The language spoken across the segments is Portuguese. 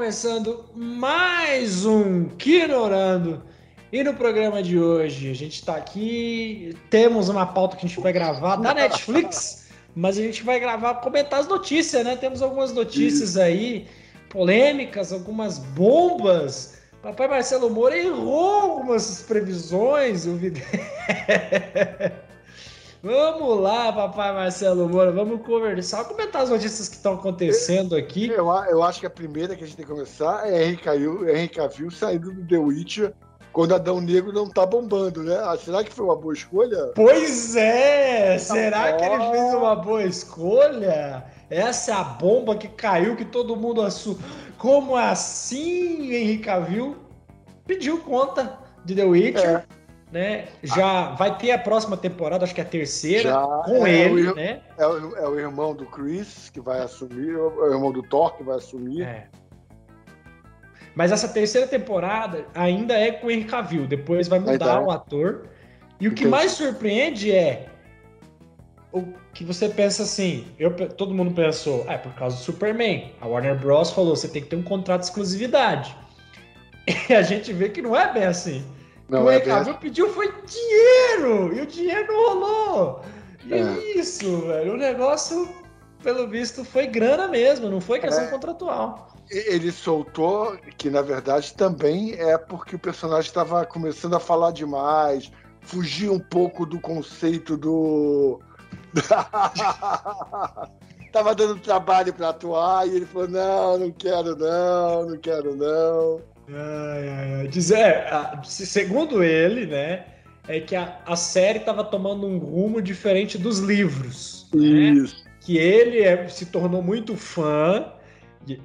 começando mais um Kinorando. E no programa de hoje, a gente está aqui, temos uma pauta que a gente vai gravar da Netflix, mas a gente vai gravar, comentar as notícias, né? Temos algumas notícias aí, polêmicas, algumas bombas. Papai Marcelo Moura errou algumas previsões, eu vi. Vamos lá, papai Marcelo Moura, vamos conversar, comentar as notícias que estão acontecendo aqui. Eu, eu, acho que a primeira que a gente tem que começar é Henry Cavill, Henry Cavill saindo do The Witcher quando Adão Negro não tá bombando, né? Ah, será que foi uma boa escolha? Pois é! Será que ele fez uma boa escolha? Essa é a bomba que caiu, que todo mundo assumiu. Como assim, Henry Cavill pediu conta de The Witcher? É né? Já vai ter a próxima temporada, acho que é a terceira, Já, com é ele, o, né? É o, é o, irmão do Chris que vai assumir, é o irmão do Thor que vai assumir. É. Mas essa terceira temporada ainda é com o Henry Cavill, depois vai mudar o ator. E o que Entendi. mais surpreende é o que você pensa assim, eu, todo mundo pensou, ah, é por causa do Superman. A Warner Bros. falou, você tem que ter um contrato de exclusividade. E a gente vê que não é bem assim. Não, o é Cavill pediu foi dinheiro! E o dinheiro não rolou! E é. isso, velho. O negócio, pelo visto, foi grana mesmo, não foi questão é. contratual. Ele soltou que, na verdade, também é porque o personagem estava começando a falar demais, fugir um pouco do conceito do. tava dando trabalho para atuar e ele falou: não, não quero, não, não quero, não. Ai, ai, ai. Dizer, é, segundo ele, né, é que a, a série estava tomando um rumo diferente dos livros. Né? Isso. Né? Que ele é, se tornou muito fã,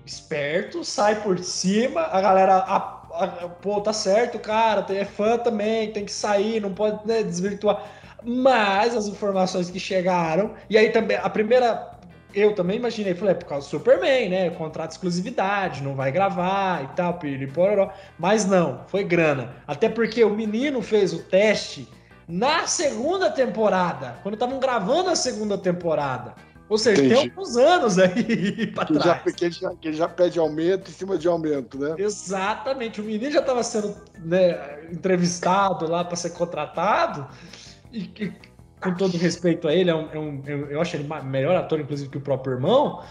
esperto, sai por cima, a galera. A, a, pô, tá certo, cara, é fã também, tem que sair, não pode né, desvirtuar. Mas as informações que chegaram, e aí também a primeira eu também imaginei, falei, é por causa do Superman, né? Contrato de exclusividade, não vai gravar e tal, piripororó. Mas não, foi grana. Até porque o menino fez o teste na segunda temporada, quando estavam gravando a segunda temporada. Ou seja, Entendi. tem alguns anos aí pra que trás. Já, que, ele já, que ele já pede aumento em cima de aumento, né? Exatamente. O menino já estava sendo né, entrevistado lá para ser contratado. E, e com todo respeito a ele, é um, é um, eu acho ele melhor ator, inclusive, que o próprio irmão,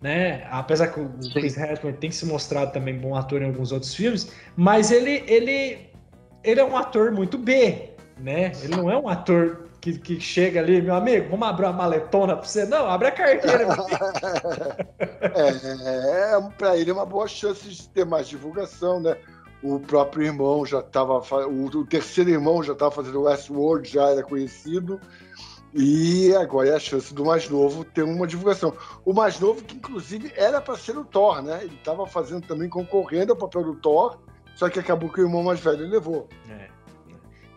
né? Apesar que o Chris Hemsworth tem se mostrado também bom ator em alguns outros filmes, mas ele, ele, ele é um ator muito B, né? Ele não é um ator que, que chega ali, meu amigo, vamos abrir uma maletona para você? Não, abre a carteira. é, é para ele é uma boa chance de ter mais divulgação, né? O próprio irmão já estava, o, terceiro irmão já estava fazendo Westworld, já era conhecido, e agora é a chance do mais novo ter uma divulgação. O mais novo, que inclusive era para ser o Thor, né? Ele estava fazendo também, concorrendo ao papel do Thor, só que acabou que o irmão mais velho levou. É.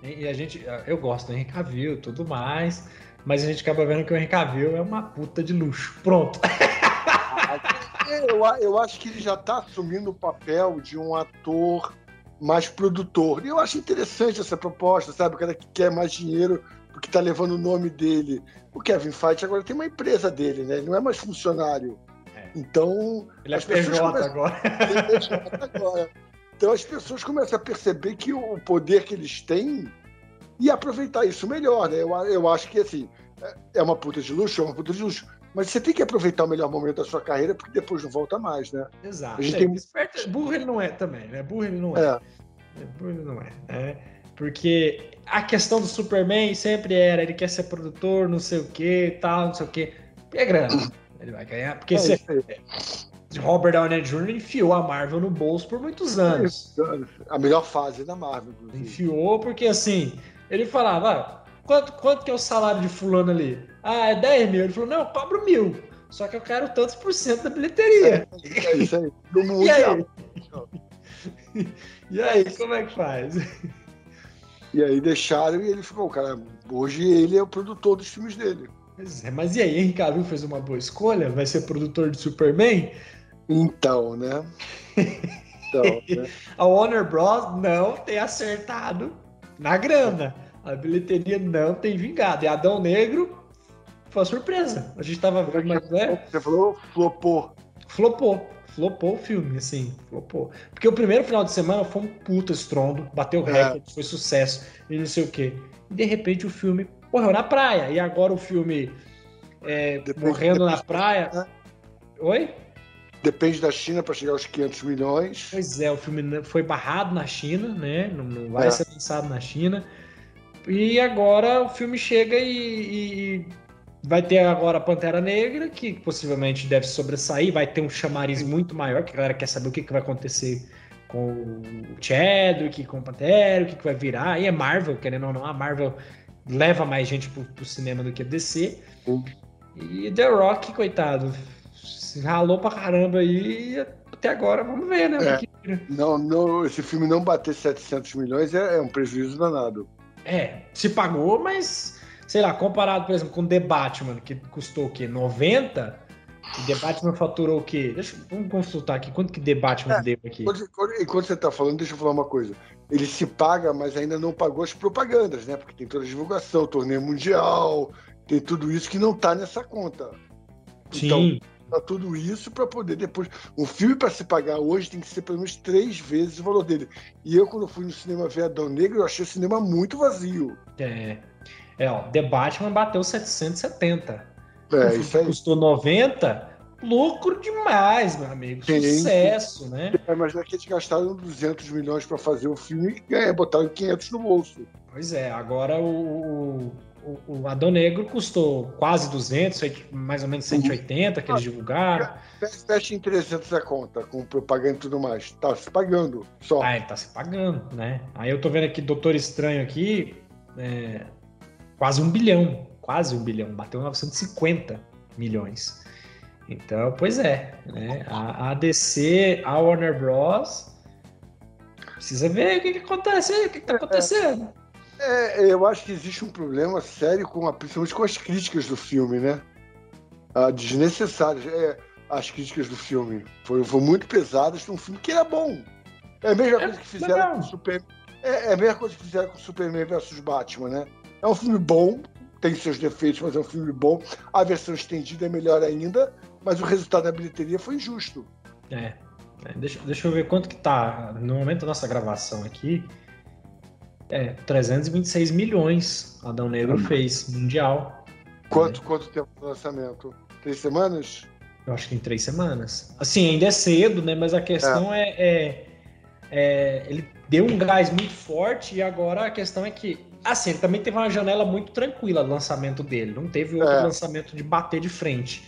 E a gente, eu gosto do Henry Cavill tudo mais, mas a gente acaba vendo que o Henry Cavill é uma puta de luxo. Pronto. eu, eu acho que ele já está assumindo o papel de um ator mais produtor. E eu acho interessante essa proposta, sabe? O cara que quer mais dinheiro porque está levando o nome dele. O Kevin Feige agora tem uma empresa dele, né? Ele não é mais funcionário. É. Então. Ele é PJ começam... agora. Ele é PJ agora. Então as pessoas começam a perceber que o poder que eles têm e aproveitar isso melhor, né? Eu, eu acho que assim, é, é uma puta de luxo, é uma puta de luxo. Mas você tem que aproveitar o melhor momento da sua carreira, porque depois não volta mais, né? Exato. A gente é, tem... esperto, burro ele não é também, né? Burro ele não é. é. é burro ele não é, né? Porque a questão do Superman sempre era, ele quer ser produtor, não sei o que, tal, não sei o que. É grana. Ele vai ganhar. Porque é você... Robert Downey Jr. enfiou a Marvel no bolso por muitos anos. A melhor fase da Marvel, inclusive. Enfiou porque, assim, ele falava, ah, quanto, quanto que é o salário de fulano ali? Ah, é 10 mil. Ele falou, não, eu cobro mil. Só que eu quero tantos por cento da bilheteria. É, isso aí. E aí? e aí, como é que faz? E aí deixaram e ele ficou, cara, hoje ele é o produtor dos filmes dele. Pois é, mas e aí, Henry Cavill fez uma boa escolha? Vai ser produtor de Superman? Então, né? Então, né? A Warner Bros. não tem acertado na grana. A bilheteria não tem vingado. E Adão Negro foi uma surpresa. A gente tava vendo, mas né? Você falou flopou. Flopou. flopou o filme, assim, flopou. Porque o primeiro final de semana foi um puta estrondo, bateu é. recorde, foi sucesso e não sei o quê. E de repente o filme morreu na praia. E agora o filme é, morrendo na praia. Oi? Depende da China para chegar aos 500 milhões. Pois é, o filme foi barrado na China, né? Não, não vai é. ser lançado na China. E agora o filme chega e, e, vai ter agora a Pantera Negra, que possivelmente deve sobressair, vai ter um chamariz muito maior, que a galera quer saber o que, que vai acontecer com o Chadwick, com o Pantera, o que, que vai virar. E é Marvel, querendo ou não, a Marvel leva mais gente pro, pro cinema do que a DC. Uhum. E The Rock, coitado, ralou pra caramba aí até agora, vamos ver, né? É. Não, não, esse filme não bater 700 milhões é, é, um prejuízo danado. É, se pagou, mas, sei lá, comparado, por exemplo, com The Batman, que custou o quê? 90? E The Batman faturou o quê? Deixa, vamos consultar aqui. Quanto que The Batman é, deu aqui? Enquanto você tá falando, deixa eu falar uma coisa. Ele se paga, mas ainda não pagou as propagandas, né? Porque tem toda a divulgação, torneio mundial, tem tudo isso que não tá nessa conta. Sim. Então, tudo isso para poder depois. Um filme para se pagar hoje tem que ser pelo menos três vezes o valor dele. E eu, quando fui no cinema ver Adão Negro, eu achei o cinema muito vazio. É. É, ó, The Batman bateu 770. É, isso aí. Custou 90, lucro demais, meu amigo. Sim, Sucesso, sim. né? É, mas daqui eles gastaram 200 milhões para fazer o filme e é, botaram 500 no bolso. Pois é, agora o, o, o Adão Negro custou quase 200, mais ou menos 180 que eles divulgaram. Fecha em 300 a conta, com propaganda e tudo mais. Tá se pagando só. Ah, ele tá se pagando, né? Aí eu tô vendo aqui Doutor Estranho aqui, é, quase um bilhão, quase um bilhão, bateu 950 milhões. Então, pois é, né? A, a DC, a Warner Bros. Precisa ver o que, que acontece aí, o que, que tá acontecendo. É, eu acho que existe um problema sério com a, principalmente com as críticas do filme, né? Ah, desnecessárias. É, as críticas do filme foram, foram muito pesadas para um filme que era bom. É a mesma é, coisa que fizeram com Superman. É, é, a mesma coisa que fizeram com Superman versus Batman, né? É um filme bom, tem seus defeitos, mas é um filme bom. A versão estendida é melhor ainda, mas o resultado da bilheteria foi injusto. É. é deixa, deixa eu ver quanto que tá. No momento da nossa gravação aqui, é, 326 milhões Adão Negro fez, mundial. Quanto, é. quanto tempo de lançamento? Três semanas? Eu acho que em três semanas. Assim, ainda é cedo, né? Mas a questão é. é, é, é ele deu um gás muito forte e agora a questão é que. Assim, ele também teve uma janela muito tranquila do lançamento dele. Não teve outro é. lançamento de bater de frente.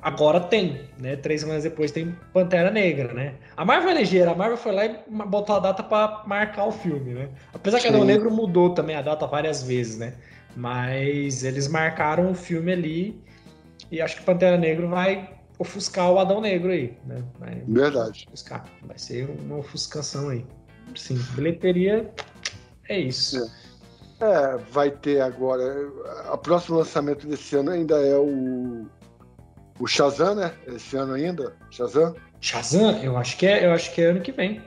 Agora tem, né? Três semanas depois tem Pantera Negra, né? A Marvel é ligeira, a Marvel foi lá e botou a data para marcar o filme, né? Apesar que Adão Negro mudou também a data várias vezes, né? Mas eles marcaram o filme ali e acho que Pantera Negra vai ofuscar o Adão Negro aí, né? Vai Verdade. Ofuscar. Vai ser uma ofuscação aí. Sim, bilheteria é isso. É. é, vai ter agora. O próximo lançamento desse ano ainda é o o Shazam, né? Esse ano ainda? Shazam? Shazam? Eu acho que é, eu acho que é ano que vem.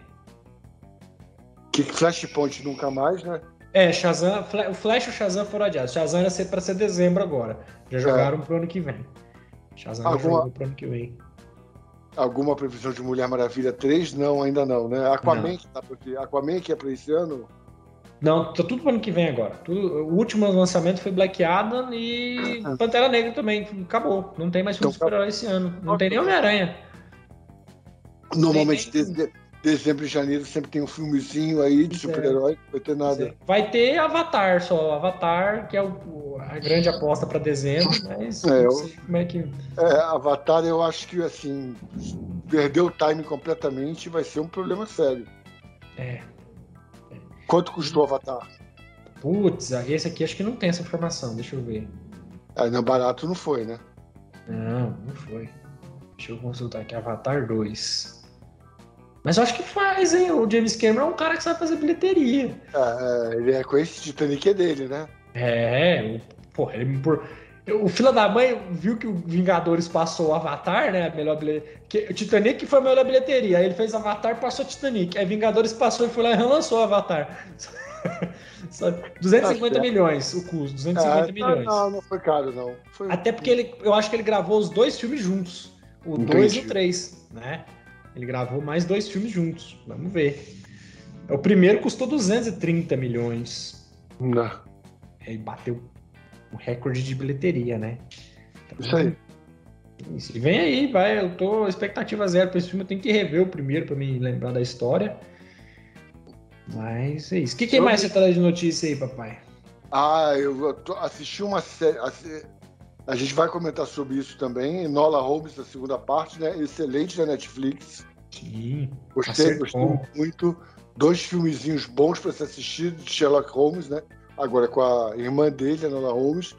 Que Flashpoint nunca mais, né? É, Shazam, o Flash e o Shazam foram adiados. Shazam era ser para ser dezembro agora. Já é. jogaram é. pro ano que vem. Shazam Alguma... pro ano que vem. Alguma previsão de Mulher Maravilha 3? Não, ainda não, né? Aquaman, não. Que, tá Aquaman que é para esse ano? Não, tá tudo pro ano que vem agora. Tudo, o último lançamento foi Black Adam e ah. Pantera Negra também. Acabou. Não tem mais filme então, super-herói esse ano. Não tem nem Homem-Aranha. Normalmente, de, de, dezembro e janeiro sempre tem um filmezinho aí de é. super-herói. Não vai ter nada. É. Vai ter Avatar só. Avatar, que é o, a grande aposta para dezembro, mas é, sei como é que. É, Avatar, eu acho que assim, perdeu o time completamente vai ser um problema sério. É, Quanto custou o Avatar? Putz, esse aqui acho que não tem essa informação, deixa eu ver. Ah, não, barato não foi, né? Não, não foi. Deixa eu consultar aqui, Avatar 2. Mas eu acho que faz, hein? O James Cameron é um cara que sabe fazer bilheteria. É, ele é com esse Titanic é dele, né? É, porra, ele, por, o fila da mãe viu que o Vingadores passou o Avatar, né? A melhor bilheteria. O Titanic foi a melhor bilheteria. Aí ele fez Avatar, passou Titanic. Aí Vingadores passou e foi lá e relançou o Avatar. Só 250 é. milhões o custo, 250 é, milhões. Não, não foi caro, não. Foi... Até porque ele, eu acho que ele gravou os dois filmes juntos. O 2 e o 3, né? Ele gravou mais dois filmes juntos. Vamos ver. O primeiro custou 230 milhões. Não. Ele bateu o recorde de bilheteria, né? Então, Isso aí. Isso. Vem aí, vai. Eu tô expectativa zero para esse filme. Eu tenho que rever o primeiro para me lembrar da história. Mas é isso. O que, que mais você tá de notícia aí, papai? Ah, eu assisti uma série. A gente vai comentar sobre isso também. Nola Holmes, a segunda parte, né? Excelente da Netflix. Sim. Gostei, gostei muito. Dois filmezinhos bons para se assistir de Sherlock Holmes, né? Agora com a irmã dele, a Nola Holmes.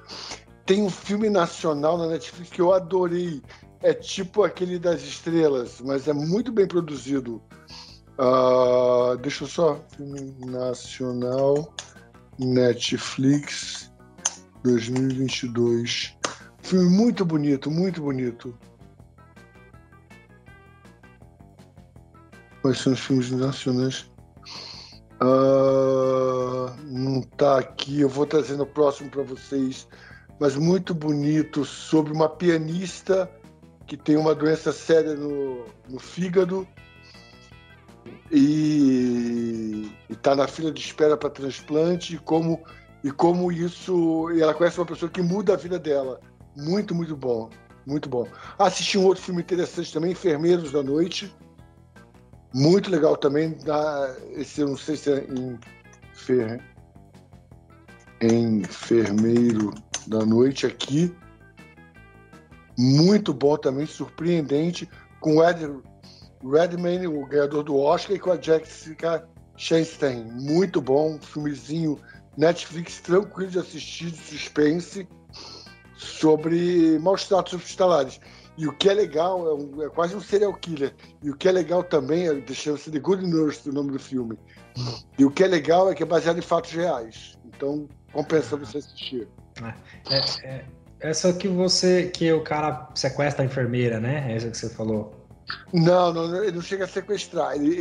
Tem um filme nacional na Netflix que eu adorei. É tipo aquele das estrelas, mas é muito bem produzido. Uh, deixa eu só. Filme nacional, Netflix 2022. Filme muito bonito, muito bonito. Quais são os filmes nacionais? Uh, não está aqui, eu vou trazer no próximo para vocês. Mas muito bonito sobre uma pianista que tem uma doença séria no, no fígado e está na fila de espera para transplante e como e como isso e ela conhece uma pessoa que muda a vida dela muito, muito bom. Muito bom. Assisti um outro filme interessante também, Enfermeiros da Noite. Muito legal também. Da, esse eu não sei se é enfer, Enfermeiro da Noite aqui. Muito bom também, surpreendente. Com o Ed Redmayne, o ganhador do Oscar, e com a Jessica Chastain. Muito bom. Filmezinho Netflix tranquilo de assistir, de suspense sobre maus tratos hospitalares. E o que é legal, é, um, é, quase um serial killer. E o que é legal também, é, deixa-se The Good Nurse, o nome do filme. E o que é legal é que é baseado em fatos reais. Então, compensa você assistir. É, é, é essa que você, que o cara sequestra a enfermeira, né? É essa que você falou. Não, não ele não chega a sequestrar. Ele,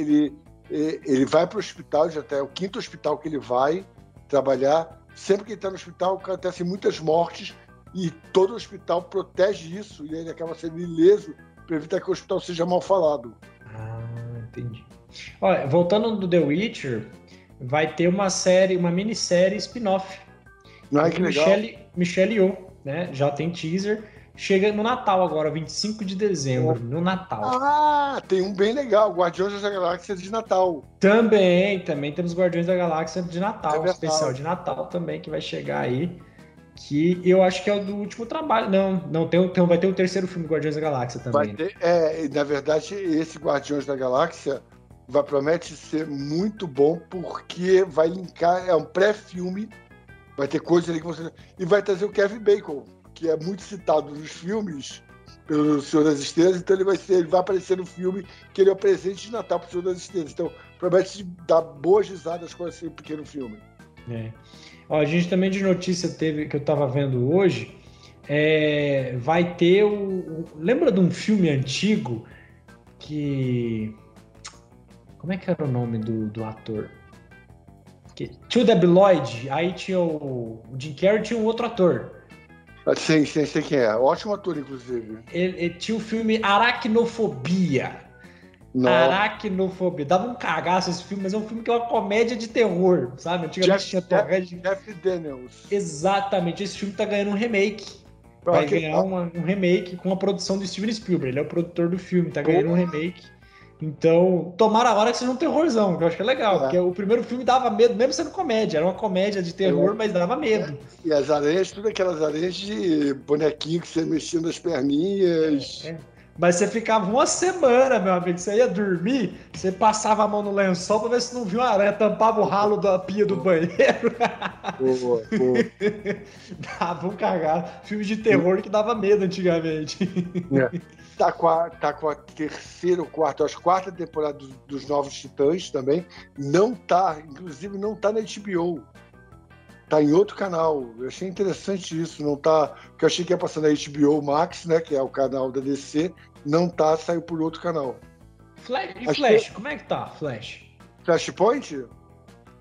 ele, ele vai para o hospital, já até tá, é o quinto hospital que ele vai trabalhar. Sempre que ele está no hospital, acontecem muitas mortes e todo o hospital protege isso e ele acaba sendo ileso para evitar que o hospital seja mal falado. Ah, entendi. Olha, voltando do The Witcher, vai ter uma série, uma minissérie spin-off. Ah, que Michelle, legal. Michelle Yeoh, né? Já tem teaser. Chega no Natal agora, 25 de dezembro, oh. no Natal. Ah, tem um bem legal, Guardiões da Galáxia de Natal. Também, também temos Guardiões da Galáxia de Natal, é especial de Natal também, que vai chegar aí que eu acho que é o do último trabalho. Não, não tem, tem, vai ter o terceiro filme Guardiões da Galáxia também. Vai ter, é, na verdade, esse Guardiões da Galáxia vai promete ser muito bom porque vai linkar, é um pré-filme, vai ter coisas ali que você e vai trazer o Kevin Bacon, que é muito citado nos filmes pelo Senhor das Estrelas, então ele vai ser, ele vai aparecer no filme que ele é o presente de Natal para o Senhor das Estrelas. Então promete dar boas risadas com esse pequeno filme. É. Ó, a gente também de notícia teve que eu estava vendo hoje. É, vai ter o, o, Lembra de um filme antigo que. Como é que era o nome do, do ator? Que, tinha o Debi Lloyd, aí tinha o, o Jim Carrey tinha um outro ator. Ah, sim, sim, sei quem é. Ótimo ator, inclusive. Ele, ele tinha o filme Aracnofobia. Não. Aracnofobia. Dava um cagaço esse filme, mas é um filme que é uma comédia de terror, sabe? Antigamente tinha Jeff, Jeff Daniels. Exatamente. Esse filme tá ganhando um remake. Vai ganhar uma, um remake com a produção do Steven Spielberg. Ele é o produtor do filme, tá ganhando um remake. Então, tomara a hora que seja um terrorzão, que eu acho que é legal, é. porque o primeiro filme dava medo, mesmo sendo comédia, era uma comédia de terror, é. mas dava medo. E as areias, tudo aquelas areias de bonequinho que você mexia nas perninhas. É. Mas você ficava uma semana, meu amigo. Você ia dormir, você passava a mão no lençol pra ver se não viu uma aranha, tampava o ralo da pia do banheiro. Boa, boa. dava um cagado. Filme de terror que dava medo antigamente. É. Tá com a, tá com a terceira ou quarta, acho quarta temporada dos, dos Novos Titãs também. Não tá, inclusive não tá na HBO tá em outro canal. Eu achei interessante isso, não tá. Porque eu achei que ia passar na HBO Max, né? Que é o canal da DC, não tá, saiu por outro canal. Flash, e Flash, que... como é que tá, Flash? Flashpoint?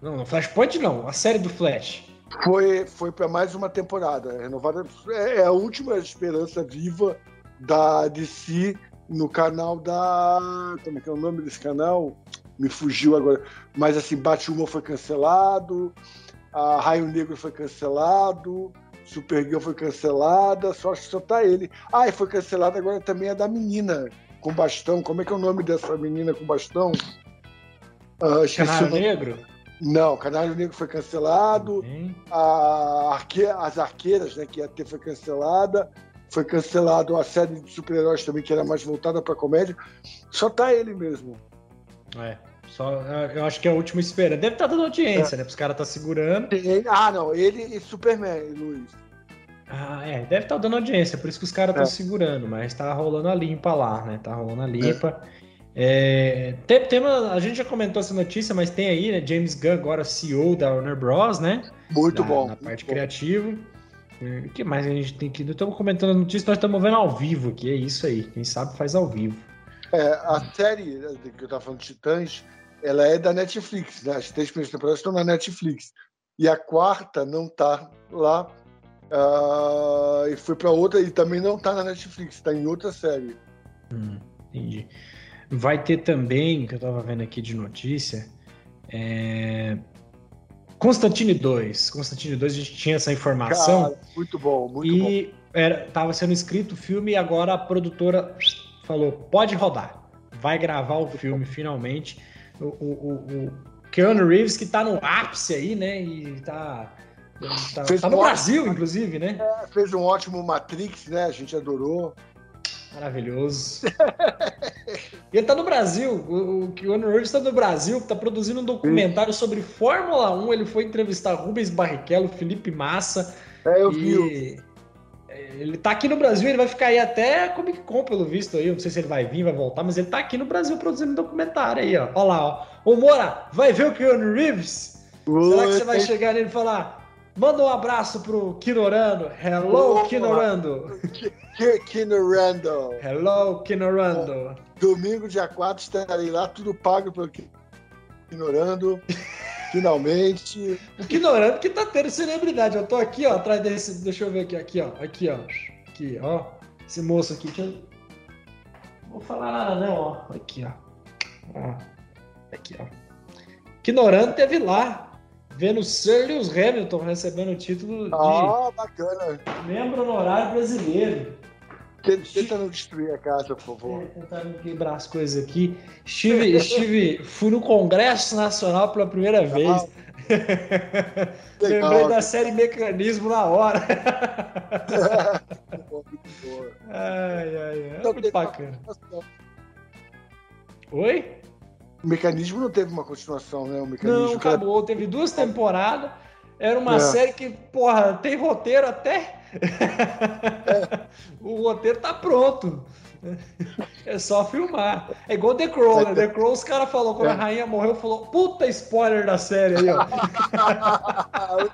Não, não, Flashpoint não, a série do Flash. Foi, foi para mais uma temporada renovada. É, é a última esperança viva da DC no canal da. Como é que é o nome desse canal? Me fugiu agora. Mas assim, Batman foi cancelado, a Raio Negro foi cancelado, Supergirl foi cancelada, só acho que só tá ele. Ah, e foi cancelada agora também a da menina com bastão. Como é que é o nome dessa menina com bastão? Uh, Canário Negro? Não, Canário Negro foi cancelado. Uhum. A arque... As Arqueiras, né, que ia ter, foi cancelada. Foi cancelado a série de super-heróis também, que era mais voltada para comédia. Só tá ele mesmo. É. Só, eu acho que é a última espera. Deve estar tá dando audiência, é. né? Os caras tá segurando. Ah, não. Ele e Superman, Luiz. Ah, é. Deve estar tá dando audiência, por isso que os caras estão é. segurando. Mas tá rolando a limpa lá, né? Tá rolando a limpa. É. É, tem, tem uma, a gente já comentou essa notícia, mas tem aí, né? James Gunn, agora CEO da Warner Bros, né? Muito na, bom. Na parte criativa. O que mais a gente tem que. Estamos comentando a notícia, nós estamos vendo ao vivo aqui. É isso aí. Quem sabe faz ao vivo. É, a série né, que eu estava falando, Titãs, ela é da Netflix, né? As três primeiras temporadas estão na Netflix. E a quarta não está lá. Uh, e foi para outra, e também não está na Netflix, está em outra série. Hum, entendi. Vai ter também, que eu estava vendo aqui de notícia, é... Constantine 2. Constantine 2, a gente tinha essa informação. Cara, muito bom, muito e bom. E estava sendo escrito o filme e agora a produtora falou: pode rodar. Vai gravar o filme finalmente o, o, o Keanu Reeves, que tá no ápice aí, né? E tá. Tá, tá no um Brasil, ótimo, inclusive, né? É, fez um ótimo Matrix, né? A gente adorou. Maravilhoso. e ele tá no Brasil. O, o Keanu Reeves tá no Brasil, tá produzindo um documentário Sim. sobre Fórmula 1. Ele foi entrevistar Rubens Barrichello, Felipe Massa. É, eu e... vi. Ele tá aqui no Brasil, ele vai ficar aí até Comic Con, pelo visto aí. Não sei se ele vai vir, vai voltar, mas ele tá aqui no Brasil produzindo um documentário aí, ó. Olha lá, ó. Ô, Mora, vai ver o Keanu Reeves? Será que você vai chegar nele e falar: manda um abraço pro Kinorando. Hello, Kinorando. Kinorando. Hello, Kinorando. Domingo, dia 4, estarei lá, tudo pago pelo Kinorando. Finalmente. O Ignorando que tá tendo celebridade. Eu tô aqui, ó, atrás desse. Deixa eu ver aqui, aqui, ó. Aqui, ó. Aqui, ó. Esse moço aqui. Deixa eu... Não vou falar nada, não, ó. Aqui, ó. ó. Aqui, ó. Ignorando teve lá. Vendo Sir Lewis Hamilton recebendo o título de. Ah, bacana. Membro honorário brasileiro. Tenta não destruir a casa, por favor. Tentar não quebrar as coisas aqui. Estive, estive, fui no Congresso Nacional pela primeira vez. Lembrei da série Mecanismo na hora. ai, ai, ai. É muito bacana. Oi? O mecanismo não teve uma continuação, né? O mecanismo não, acabou. Era... Teve duas temporadas. Era uma é. série que, porra, tem roteiro até o roteiro tá pronto. É só filmar. É igual The Crow, né? The Crow, os caras falaram, quando a é. rainha morreu, falou, puta spoiler da série aí, ó.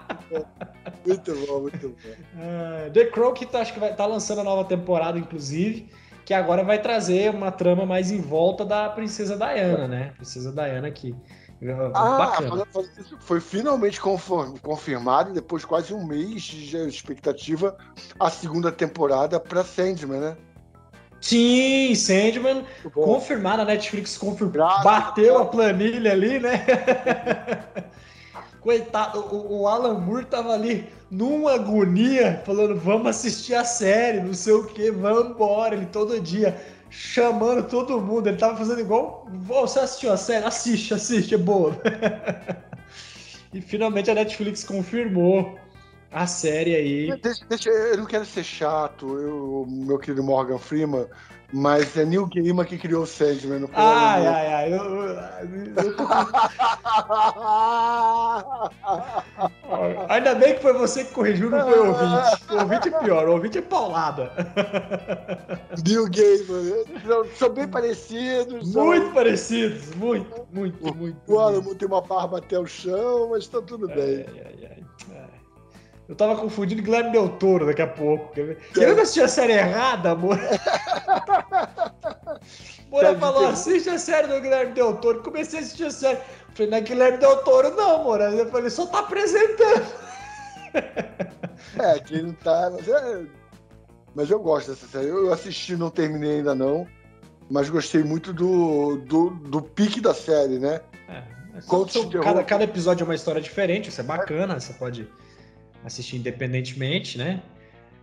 muito bom, muito bom. Uh, The Crow, que tá, acho que vai estar tá lançando a nova temporada, inclusive, que agora vai trazer uma trama mais em volta da Princesa Diana, né? Princesa Diana aqui. Ah, foi finalmente confirmado, depois de quase um mês de expectativa, a segunda temporada para Sandman, né? Sim, Sandman, confirmado, a Netflix confirmou, bateu a planilha ali, né? Coitado, o, o, Alan Moore tava ali numa agonia, falando, vamos assistir a série, não sei o que, vamos embora, ele todo dia chamando todo mundo. Ele tava fazendo igual. Você assistiu a série? Assiste, assiste, é boa. e finalmente a Netflix confirmou a série aí. Deixa, deixa, eu não quero ser chato, eu, meu querido Morgan Freeman, mas é Neil Gaiman que criou o Sandman no Ai, ai, ai. Eu, eu, eu tô... Ainda bem que foi você que corrigiu, não foi o ouvinte. O ouvinte é pior, o ouvinte é paulada. Neil Gaiman. São bem parecidos. Muito são... parecidos, muito, muito, muito. O Alamo tem uma barba até o chão, mas tá tudo bem. Ai, ai, ai. Eu tava confundindo Guilherme Del Toro daqui a pouco. Quer ver? Quer ver que eu assisti a série errada, amor? Moura falou, assiste a série do Guilherme Del Toro. Comecei a assistir a série. Falei, não é Guilherme Del Toro, não, Moura. Eu falei, só tá apresentando. É, aqui não tá. Mas, é... mas eu gosto dessa série. Eu assisti, não terminei ainda não. mas gostei muito do, do, do pique da série, né? É, é cada, cada episódio é uma história diferente, isso é bacana, você pode assistir independentemente, né?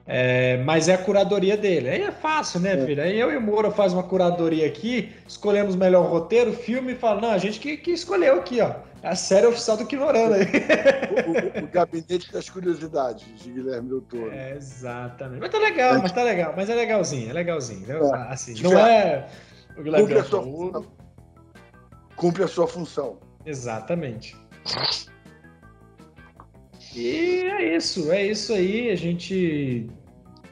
É, mas é a curadoria dele. Aí é fácil, né, é. filho? Aí eu e o Moura faz uma curadoria aqui, escolhemos melhor roteiro, filme e fala, não, a gente que, que escolheu aqui, ó. É a série oficial do Quinorando aí. O, o, o, Gabinete das Curiosidades, de Guilherme Doutor. É, exatamente. Mas tá legal, mas tá legal. Mas é legalzinho, é legalzinho. É. Assim, não é o Guilherme Cumpre Doutor. A sua. Cumpre a sua função. Exatamente. E é isso, é isso aí. A gente.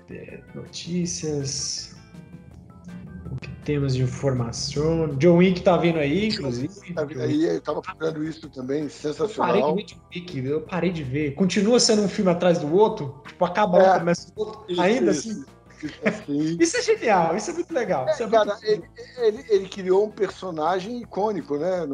É, notícias. O que temos de informação? John Wick tá vindo aí, inclusive. Tá vindo aí, eu tava procurando isso também, sensacional. Eu parei de ver John Wick, eu parei de ver. Continua sendo um filme atrás do outro, tipo, acaba um, é, começa o outro, isso, ainda isso. assim. Assim. Isso é genial, isso é muito legal. É, é cara, muito... Ele, ele, ele, criou um personagem icônico, né?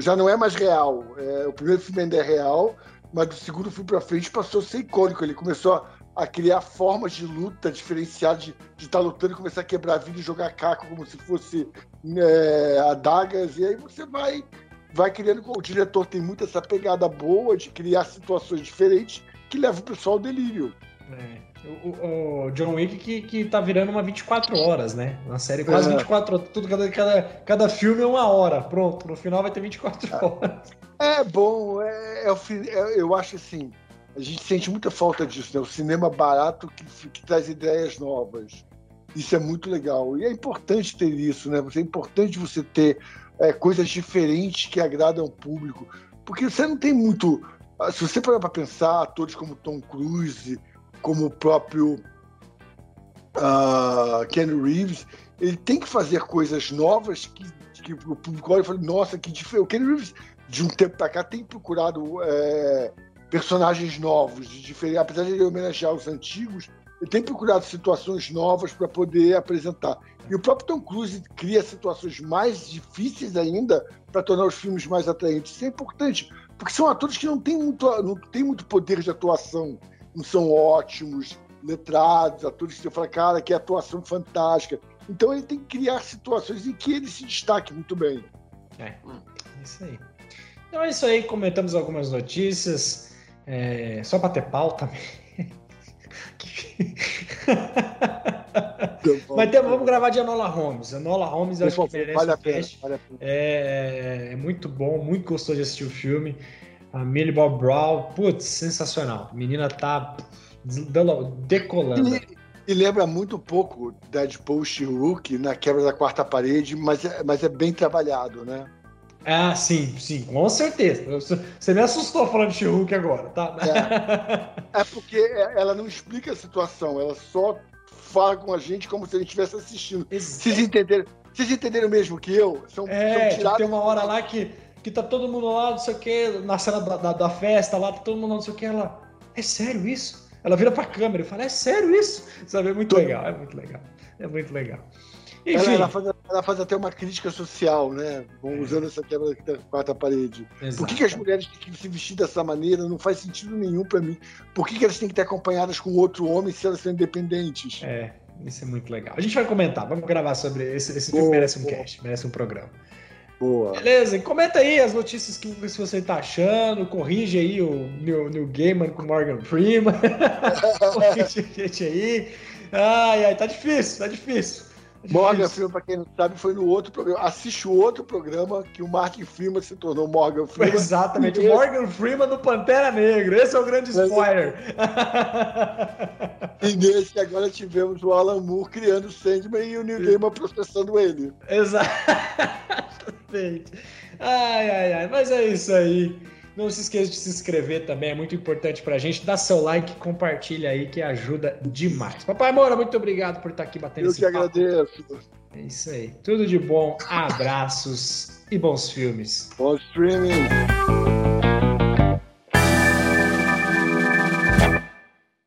Já não é mais real. É, o primeiro filme ainda é real, mas do segundo filme para frente passou a ser icônico. Ele começou a, criar formas de luta diferenciadas, de estar tá lutando e começar a quebrar vida e jogar caco como se fosse é, adagas. E aí você vai, vai criando. O diretor tem muito essa pegada boa de criar situações diferentes que leva o pessoal ao delírio. É. O, o, John Wick que, que tá virando uma 24 horas, né? Uma série quase é. 24 horas. Tudo, cada, cada, cada filme é uma hora. Pronto, no final vai ter 24 é. horas. É bom, é, é, é, eu acho assim, a gente sente muita falta disso, né? O cinema barato que, que traz ideias novas. Isso é muito legal. E é importante ter isso, né? É importante você ter é, coisas diferentes que agradam o público. Porque você não tem muito. Se você parar para pensar, atores como Tom Cruise, como o próprio uh, Ken Reeves, ele tem que fazer coisas novas que, que o público olha e fala: nossa, que diferente. O Ken Reeves de um tempo para cá, tem procurado é, personagens novos, de diferente, apesar de ele homenagear os antigos, ele tem procurado situações novas para poder apresentar. E o próprio Tom Cruise cria situações mais difíceis ainda para tornar os filmes mais atraentes. Isso é importante, porque são atores que não têm muito, não têm muito poder de atuação, são ótimos, letrados, atores que você fala, cara, que atuação fantástica. Então ele tem que criar situações em que ele se destaque muito bem. É, isso aí. Então é isso aí, comentamos algumas notícias. É, só para ter pau também. Mas tem, vamos gravar de Anola Holmes. Anola Holmes eu acho que merece vale um cast. Vale é, é, muito bom, muito gostoso de assistir o filme. A Millie Bob Brown, putz, sensacional. A menina tá decolando. E, e lembra muito pouco Deadpool She-Hulk na quebra da quarta parede, mas é, mas é bem trabalhado, né? Ah, sim, sim, com certeza. Você me assustou falando de She-Hulk agora, tá? É, é porque ela não explica a situação, ela só fala com a gente como se a gente estivesse assistindo. Vocês entenderam, vocês entenderam mesmo que eu? São, é, são tirados... tem uma hora lá que, que tá todo mundo lá, não sei o que, na cena da, da, da, festa lá, tá todo mundo lá, não sei o que, ela. É sério isso? Ela vira pra câmera e fala, é sério isso? Sabe, é muito legal, é muito legal. É muito legal. Ela, ela, faz, ela, faz, até uma crítica social, né? Usando essa quebra da quarta parede. Exato. Por que, que, as mulheres têm que se vestir dessa maneira? Não faz sentido nenhum para mim. Por que, que elas têm que estar acompanhadas com outro homem se elas são independentes? É, isso é muito legal. A gente vai comentar, vamos gravar sobre esse, esse filme merece um boa. cast, merece um programa. Boa. Beleza, comenta aí as notícias que, você tá achando, corrige aí o New, New Gaiman com Morgan Freeman. corrige a gente aí. Ai, ai, tá difícil, tá difícil. Morgan Freeman, para quem não sabe, foi no outro programa. Assiste o outro programa que o Mark Freeman se tornou Morgan Freeman. Exatamente, Morgan Freeman do Pantera Negra. Esse é o grande spoiler. e nesse agora tivemos o Alan Moore criando o Sandman e o Neil Gaiman processando ele. Exatamente. Ai, ai, ai. Mas é isso aí. Não se esqueça de se inscrever também, é muito importante pra gente. Dá seu like, compartilha aí que ajuda demais. Papai Moura, muito obrigado por estar aqui batendo Eu esse Eu que papo. agradeço. É isso aí. Tudo de bom, abraços e bons filmes. Bom streaming.